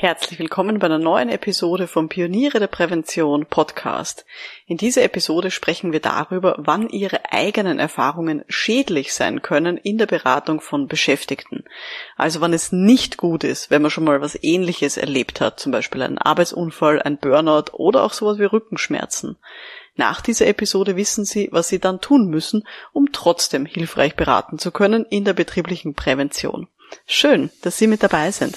Herzlich willkommen bei einer neuen Episode vom Pioniere der Prävention Podcast. In dieser Episode sprechen wir darüber, wann Ihre eigenen Erfahrungen schädlich sein können in der Beratung von Beschäftigten. Also wann es nicht gut ist, wenn man schon mal was Ähnliches erlebt hat, zum Beispiel einen Arbeitsunfall, ein Burnout oder auch sowas wie Rückenschmerzen. Nach dieser Episode wissen Sie, was Sie dann tun müssen, um trotzdem hilfreich beraten zu können in der betrieblichen Prävention. Schön, dass Sie mit dabei sind.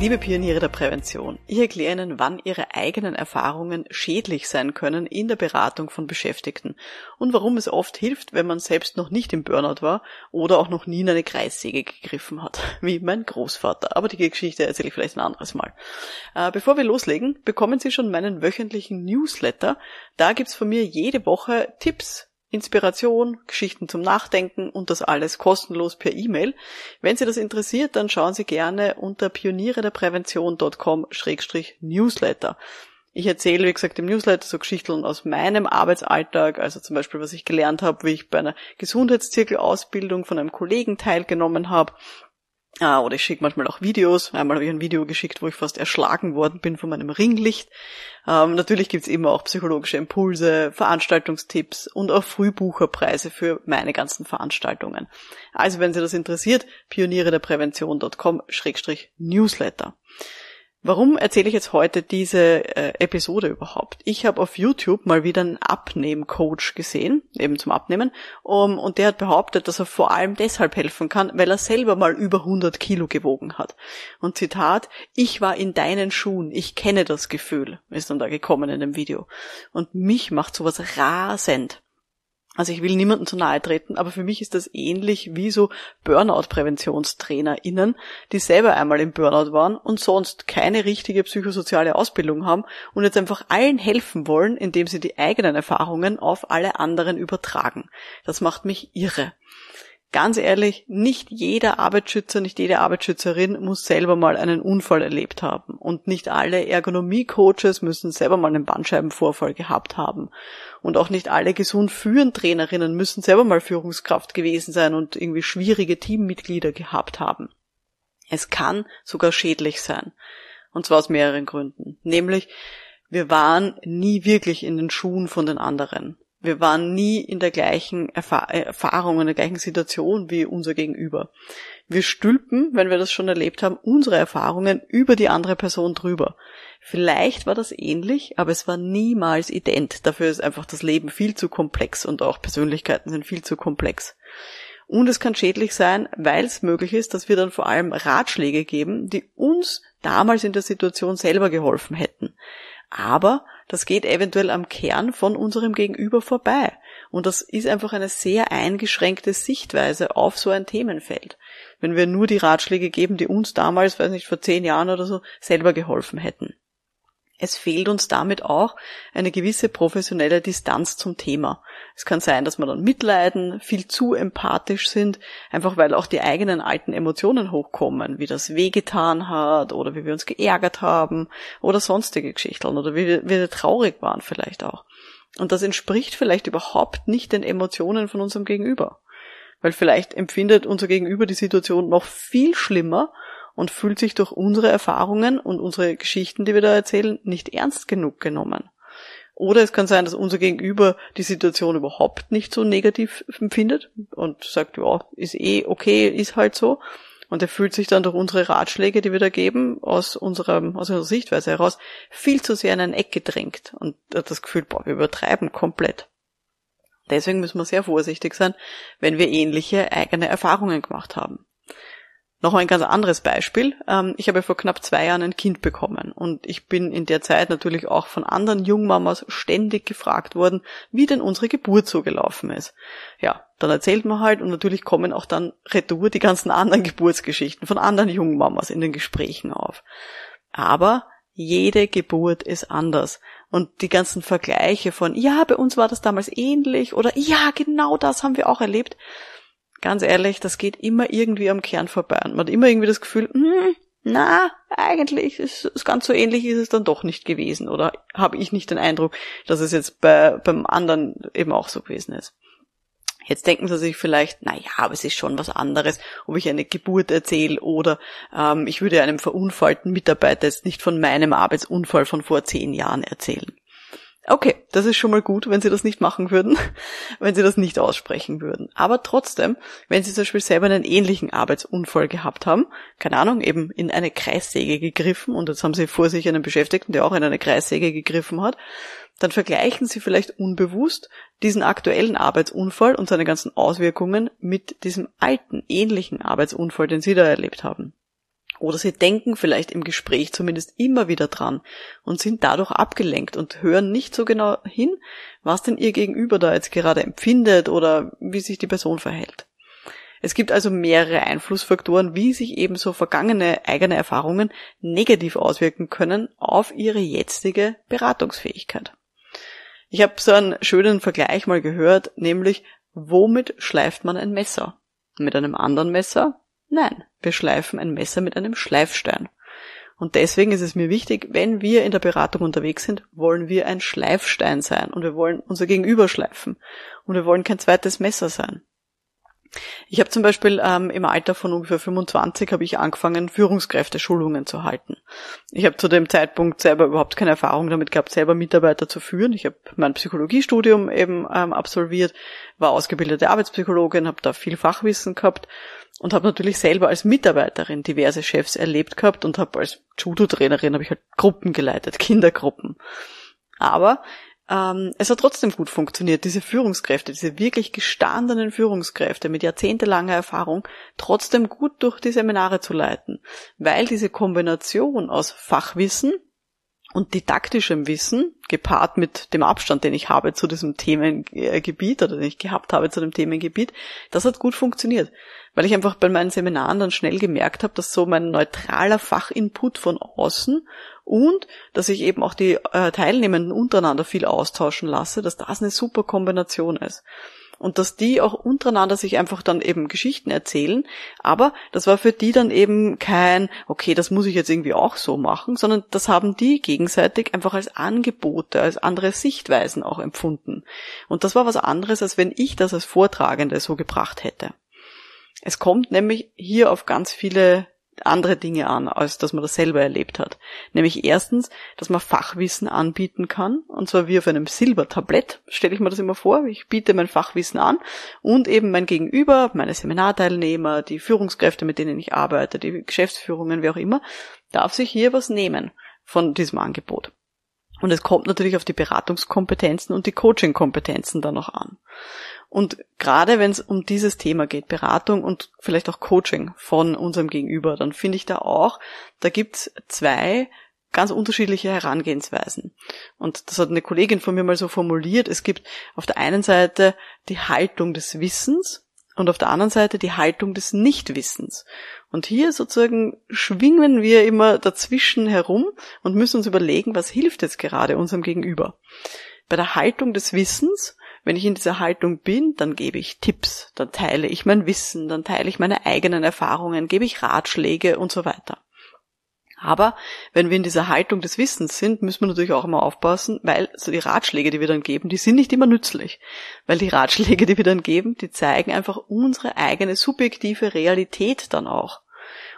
Liebe Pioniere der Prävention, ich erkläre Ihnen, wann Ihre eigenen Erfahrungen schädlich sein können in der Beratung von Beschäftigten und warum es oft hilft, wenn man selbst noch nicht im Burnout war oder auch noch nie in eine Kreissäge gegriffen hat, wie mein Großvater. Aber die Geschichte erzähle ich vielleicht ein anderes Mal. Äh, bevor wir loslegen, bekommen Sie schon meinen wöchentlichen Newsletter. Da gibt's von mir jede Woche Tipps Inspiration, Geschichten zum Nachdenken und das alles kostenlos per E-Mail. Wenn Sie das interessiert, dann schauen Sie gerne unter pionierederprävention.com-newsletter. Ich erzähle, wie gesagt, im Newsletter so Geschichten aus meinem Arbeitsalltag, also zum Beispiel, was ich gelernt habe, wie ich bei einer Gesundheitszirkelausbildung von einem Kollegen teilgenommen habe Ah, oder ich schicke manchmal auch Videos. Einmal habe ich ein Video geschickt, wo ich fast erschlagen worden bin von meinem Ringlicht. Ähm, natürlich gibt's immer auch psychologische Impulse, Veranstaltungstipps und auch Frühbucherpreise für meine ganzen Veranstaltungen. Also wenn Sie das interessiert, pioniere der Prävention.com-newsletter. Warum erzähle ich jetzt heute diese äh, Episode überhaupt? Ich habe auf YouTube mal wieder einen Abnehmcoach gesehen, eben zum Abnehmen, um, und der hat behauptet, dass er vor allem deshalb helfen kann, weil er selber mal über 100 Kilo gewogen hat. Und Zitat, ich war in deinen Schuhen, ich kenne das Gefühl, ist dann da gekommen in dem Video. Und mich macht sowas rasend. Also ich will niemandem zu nahe treten, aber für mich ist das ähnlich wie so Burnout-PräventionstrainerInnen, die selber einmal im Burnout waren und sonst keine richtige psychosoziale Ausbildung haben und jetzt einfach allen helfen wollen, indem sie die eigenen Erfahrungen auf alle anderen übertragen. Das macht mich irre ganz ehrlich, nicht jeder Arbeitsschützer, nicht jede Arbeitsschützerin muss selber mal einen Unfall erlebt haben. Und nicht alle Ergonomie-Coaches müssen selber mal einen Bandscheibenvorfall gehabt haben. Und auch nicht alle gesund führen Trainerinnen müssen selber mal Führungskraft gewesen sein und irgendwie schwierige Teammitglieder gehabt haben. Es kann sogar schädlich sein. Und zwar aus mehreren Gründen. Nämlich, wir waren nie wirklich in den Schuhen von den anderen. Wir waren nie in der gleichen Erfahr Erfahrung, in der gleichen Situation wie unser Gegenüber. Wir stülpen, wenn wir das schon erlebt haben, unsere Erfahrungen über die andere Person drüber. Vielleicht war das ähnlich, aber es war niemals ident. Dafür ist einfach das Leben viel zu komplex und auch Persönlichkeiten sind viel zu komplex. Und es kann schädlich sein, weil es möglich ist, dass wir dann vor allem Ratschläge geben, die uns damals in der Situation selber geholfen hätten. Aber das geht eventuell am Kern von unserem Gegenüber vorbei. Und das ist einfach eine sehr eingeschränkte Sichtweise auf so ein Themenfeld. Wenn wir nur die Ratschläge geben, die uns damals, weiß nicht, vor zehn Jahren oder so, selber geholfen hätten. Es fehlt uns damit auch eine gewisse professionelle Distanz zum Thema. Es kann sein, dass wir dann mitleiden, viel zu empathisch sind, einfach weil auch die eigenen alten Emotionen hochkommen, wie das wehgetan hat oder wie wir uns geärgert haben oder sonstige Geschichten oder wie wir, wie wir traurig waren vielleicht auch. Und das entspricht vielleicht überhaupt nicht den Emotionen von unserem Gegenüber. Weil vielleicht empfindet unser Gegenüber die Situation noch viel schlimmer und fühlt sich durch unsere Erfahrungen und unsere Geschichten, die wir da erzählen, nicht ernst genug genommen. Oder es kann sein, dass unser Gegenüber die Situation überhaupt nicht so negativ empfindet und sagt, ja, ist eh okay, ist halt so. Und er fühlt sich dann durch unsere Ratschläge, die wir da geben, aus unserer, aus unserer Sichtweise heraus, viel zu sehr in ein Eck gedrängt und hat das Gefühl, boah, wir übertreiben komplett. Deswegen müssen wir sehr vorsichtig sein, wenn wir ähnliche eigene Erfahrungen gemacht haben. Noch ein ganz anderes Beispiel. Ähm, ich habe vor knapp zwei Jahren ein Kind bekommen und ich bin in der Zeit natürlich auch von anderen Jungmamas ständig gefragt worden, wie denn unsere Geburt so gelaufen ist. Ja, dann erzählt man halt und natürlich kommen auch dann retour die ganzen anderen Geburtsgeschichten von anderen Jungmamas in den Gesprächen auf. Aber Jede Geburt ist anders. Und die ganzen Vergleiche von, ja, bei uns war das damals ähnlich oder ja, genau das haben wir auch erlebt. Ganz ehrlich, das geht immer irgendwie am Kern vorbei. Und man hat immer irgendwie das Gefühl, hm, na, eigentlich ist es ganz so ähnlich ist es dann doch nicht gewesen. Oder habe ich nicht den Eindruck, dass es jetzt bei, beim anderen eben auch so gewesen ist. Jetzt denken Sie sich vielleicht, na ja, aber es ist schon was anderes, ob ich eine Geburt erzähle oder ähm, ich würde einem verunfallten Mitarbeiter jetzt nicht von meinem Arbeitsunfall von vor zehn Jahren erzählen. Okay, das ist schon mal gut, wenn Sie das nicht machen würden, wenn Sie das nicht aussprechen würden. Aber trotzdem, wenn Sie zum Beispiel selber einen ähnlichen Arbeitsunfall gehabt haben, keine Ahnung, eben in eine Kreissäge gegriffen und jetzt haben Sie vor sich einen Beschäftigten, der auch in eine Kreissäge gegriffen hat, dann vergleichen Sie vielleicht unbewusst diesen aktuellen Arbeitsunfall und seine ganzen Auswirkungen mit diesem alten, ähnlichen Arbeitsunfall, den Sie da erlebt haben. Oder sie denken vielleicht im Gespräch zumindest immer wieder dran und sind dadurch abgelenkt und hören nicht so genau hin, was denn ihr Gegenüber da jetzt gerade empfindet oder wie sich die Person verhält. Es gibt also mehrere Einflussfaktoren, wie sich eben so vergangene eigene Erfahrungen negativ auswirken können auf ihre jetzige Beratungsfähigkeit. Ich habe so einen schönen Vergleich mal gehört, nämlich womit schleift man ein Messer? Mit einem anderen Messer? Nein, wir schleifen ein Messer mit einem Schleifstein. Und deswegen ist es mir wichtig, wenn wir in der Beratung unterwegs sind, wollen wir ein Schleifstein sein und wir wollen unser Gegenüber schleifen und wir wollen kein zweites Messer sein. Ich habe zum Beispiel ähm, im Alter von ungefähr 25 habe ich angefangen, Führungskräfteschulungen zu halten. Ich habe zu dem Zeitpunkt selber überhaupt keine Erfahrung damit gehabt, selber Mitarbeiter zu führen. Ich habe mein Psychologiestudium eben ähm, absolviert, war ausgebildete Arbeitspsychologin, habe da viel Fachwissen gehabt und habe natürlich selber als Mitarbeiterin diverse Chefs erlebt gehabt und habe als Judo-Trainerin habe ich halt Gruppen geleitet, Kindergruppen. Aber ähm, es hat trotzdem gut funktioniert, diese Führungskräfte, diese wirklich gestandenen Führungskräfte mit jahrzehntelanger Erfahrung trotzdem gut durch die Seminare zu leiten, weil diese Kombination aus Fachwissen und didaktischem Wissen, gepaart mit dem Abstand, den ich habe zu diesem Themengebiet oder den ich gehabt habe zu dem Themengebiet, das hat gut funktioniert. Weil ich einfach bei meinen Seminaren dann schnell gemerkt habe, dass so mein neutraler Fachinput von außen und dass ich eben auch die äh, Teilnehmenden untereinander viel austauschen lasse, dass das eine super Kombination ist. Und dass die auch untereinander sich einfach dann eben Geschichten erzählen. Aber das war für die dann eben kein, okay, das muss ich jetzt irgendwie auch so machen, sondern das haben die gegenseitig einfach als Angebote, als andere Sichtweisen auch empfunden. Und das war was anderes, als wenn ich das als Vortragende so gebracht hätte. Es kommt nämlich hier auf ganz viele andere Dinge an, als dass man das selber erlebt hat. Nämlich erstens, dass man Fachwissen anbieten kann, und zwar wie auf einem Silbertablett, stelle ich mir das immer vor. Ich biete mein Fachwissen an und eben mein Gegenüber, meine Seminarteilnehmer, die Führungskräfte, mit denen ich arbeite, die Geschäftsführungen, wie auch immer, darf sich hier was nehmen von diesem Angebot. Und es kommt natürlich auf die Beratungskompetenzen und die Coachingkompetenzen dann noch an. Und gerade wenn es um dieses Thema geht, Beratung und vielleicht auch Coaching von unserem Gegenüber, dann finde ich da auch, da gibt's zwei ganz unterschiedliche Herangehensweisen. Und das hat eine Kollegin von mir mal so formuliert, es gibt auf der einen Seite die Haltung des Wissens und auf der anderen Seite die Haltung des Nichtwissens. Und hier sozusagen schwingen wir immer dazwischen herum und müssen uns überlegen, was hilft jetzt gerade unserem Gegenüber. Bei der Haltung des Wissens wenn ich in dieser Haltung bin, dann gebe ich Tipps, dann teile ich mein Wissen, dann teile ich meine eigenen Erfahrungen, gebe ich Ratschläge und so weiter. Aber wenn wir in dieser Haltung des Wissens sind, müssen wir natürlich auch immer aufpassen, weil so die Ratschläge, die wir dann geben, die sind nicht immer nützlich. Weil die Ratschläge, die wir dann geben, die zeigen einfach unsere eigene subjektive Realität dann auch.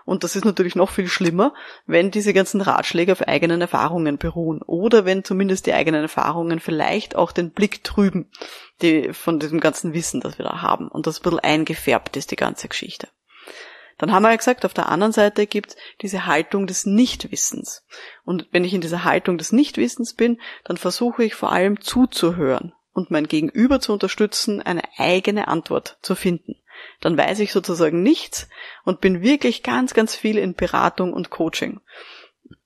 Und das ist natürlich noch viel schlimmer, wenn diese ganzen Ratschläge auf eigenen Erfahrungen beruhen oder wenn zumindest die eigenen Erfahrungen vielleicht auch den Blick trüben die, von diesem ganzen Wissen, das wir da haben und das ein bisschen eingefärbt ist, die ganze Geschichte. Dann haben wir ja gesagt, auf der anderen Seite gibt es diese Haltung des Nichtwissens. Und wenn ich in dieser Haltung des Nichtwissens bin, dann versuche ich vor allem zuzuhören und mein Gegenüber zu unterstützen, eine eigene Antwort zu finden dann weiß ich sozusagen nichts und bin wirklich ganz, ganz viel in Beratung und Coaching.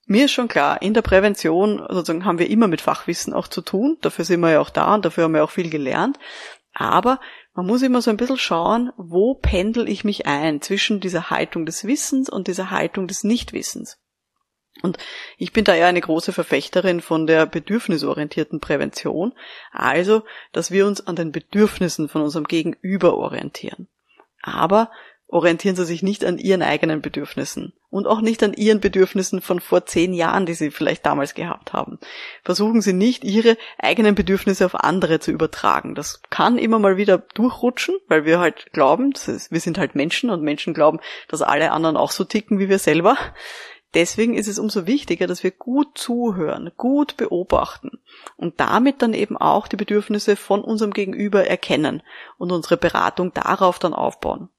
Mir ist schon klar, in der Prävention sozusagen haben wir immer mit Fachwissen auch zu tun. Dafür sind wir ja auch da und dafür haben wir auch viel gelernt. Aber man muss immer so ein bisschen schauen, wo pendel ich mich ein zwischen dieser Haltung des Wissens und dieser Haltung des Nichtwissens. Und ich bin da ja eine große Verfechterin von der bedürfnisorientierten Prävention, also, dass wir uns an den Bedürfnissen von unserem Gegenüber orientieren. Aber orientieren Sie sich nicht an Ihren eigenen Bedürfnissen und auch nicht an Ihren Bedürfnissen von vor zehn Jahren, die Sie vielleicht damals gehabt haben. Versuchen Sie nicht, Ihre eigenen Bedürfnisse auf andere zu übertragen. Das kann immer mal wieder durchrutschen, weil wir halt glauben, ist, wir sind halt Menschen und Menschen glauben, dass alle anderen auch so ticken wie wir selber. Deswegen ist es umso wichtiger, dass wir gut zuhören, gut beobachten und damit dann eben auch die Bedürfnisse von unserem Gegenüber erkennen und unsere Beratung darauf dann aufbauen.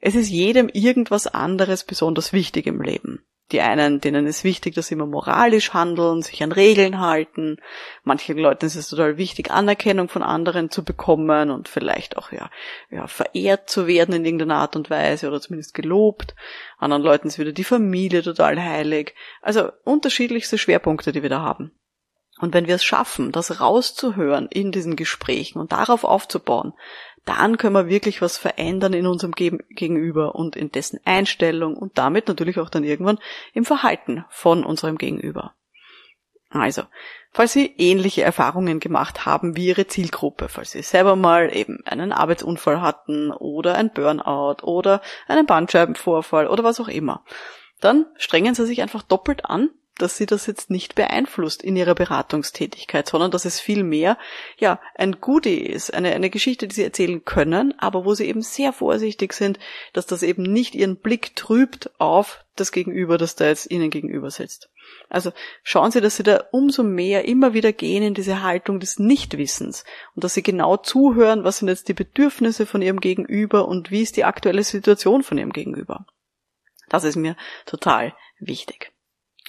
Es ist jedem irgendwas anderes besonders wichtig im Leben. Die einen, denen ist wichtig, dass sie immer moralisch handeln, sich an Regeln halten. Manchen Leuten ist es total wichtig, Anerkennung von anderen zu bekommen und vielleicht auch ja, ja verehrt zu werden in irgendeiner Art und Weise oder zumindest gelobt. Anderen Leuten ist wieder die Familie total heilig. Also unterschiedlichste Schwerpunkte, die wir da haben. Und wenn wir es schaffen, das rauszuhören in diesen Gesprächen und darauf aufzubauen, dann können wir wirklich was verändern in unserem Gegenüber und in dessen Einstellung und damit natürlich auch dann irgendwann im Verhalten von unserem Gegenüber. Also, falls Sie ähnliche Erfahrungen gemacht haben wie Ihre Zielgruppe, falls Sie selber mal eben einen Arbeitsunfall hatten oder ein Burnout oder einen Bandscheibenvorfall oder was auch immer, dann strengen Sie sich einfach doppelt an dass sie das jetzt nicht beeinflusst in ihrer Beratungstätigkeit, sondern dass es vielmehr ja ein Goodie ist, eine, eine Geschichte, die sie erzählen können, aber wo sie eben sehr vorsichtig sind, dass das eben nicht ihren Blick trübt auf das Gegenüber, das da jetzt ihnen gegenüber sitzt. Also schauen Sie, dass Sie da umso mehr immer wieder gehen in diese Haltung des Nichtwissens und dass Sie genau zuhören, was sind jetzt die Bedürfnisse von Ihrem Gegenüber und wie ist die aktuelle Situation von Ihrem Gegenüber. Das ist mir total wichtig.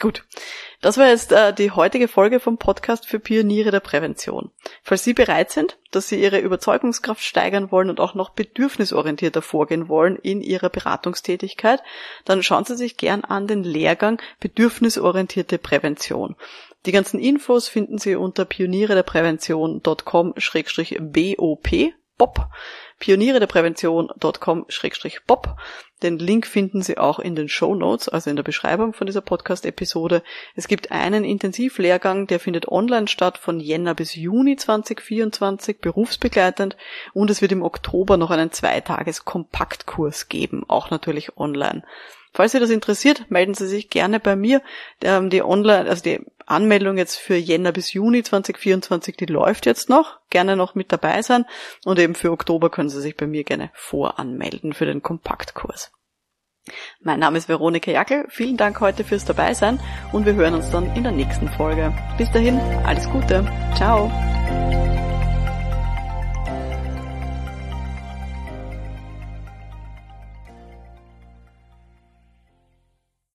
Gut, das war jetzt äh, die heutige Folge vom Podcast für Pioniere der Prävention. Falls Sie bereit sind, dass Sie Ihre Überzeugungskraft steigern wollen und auch noch bedürfnisorientierter vorgehen wollen in Ihrer Beratungstätigkeit, dann schauen Sie sich gern an den Lehrgang Bedürfnisorientierte Prävention. Die ganzen Infos finden Sie unter pioniere Bob pioniere der Prävention.com-bob. Den Link finden Sie auch in den Show Notes, also in der Beschreibung von dieser Podcast-Episode. Es gibt einen Intensivlehrgang, der findet online statt von Jänner bis Juni 2024, berufsbegleitend. Und es wird im Oktober noch einen Zweitages-Kompaktkurs geben, auch natürlich online. Falls Sie das interessiert, melden Sie sich gerne bei mir. Ähm, die Online, also die Anmeldung jetzt für Jänner bis Juni 2024, die läuft jetzt noch. Gerne noch mit dabei sein. Und eben für Oktober können Sie sich bei mir gerne voranmelden für den Kompaktkurs. Mein Name ist Veronika Jackel. Vielen Dank heute fürs Dabeisein und wir hören uns dann in der nächsten Folge. Bis dahin, alles Gute. Ciao.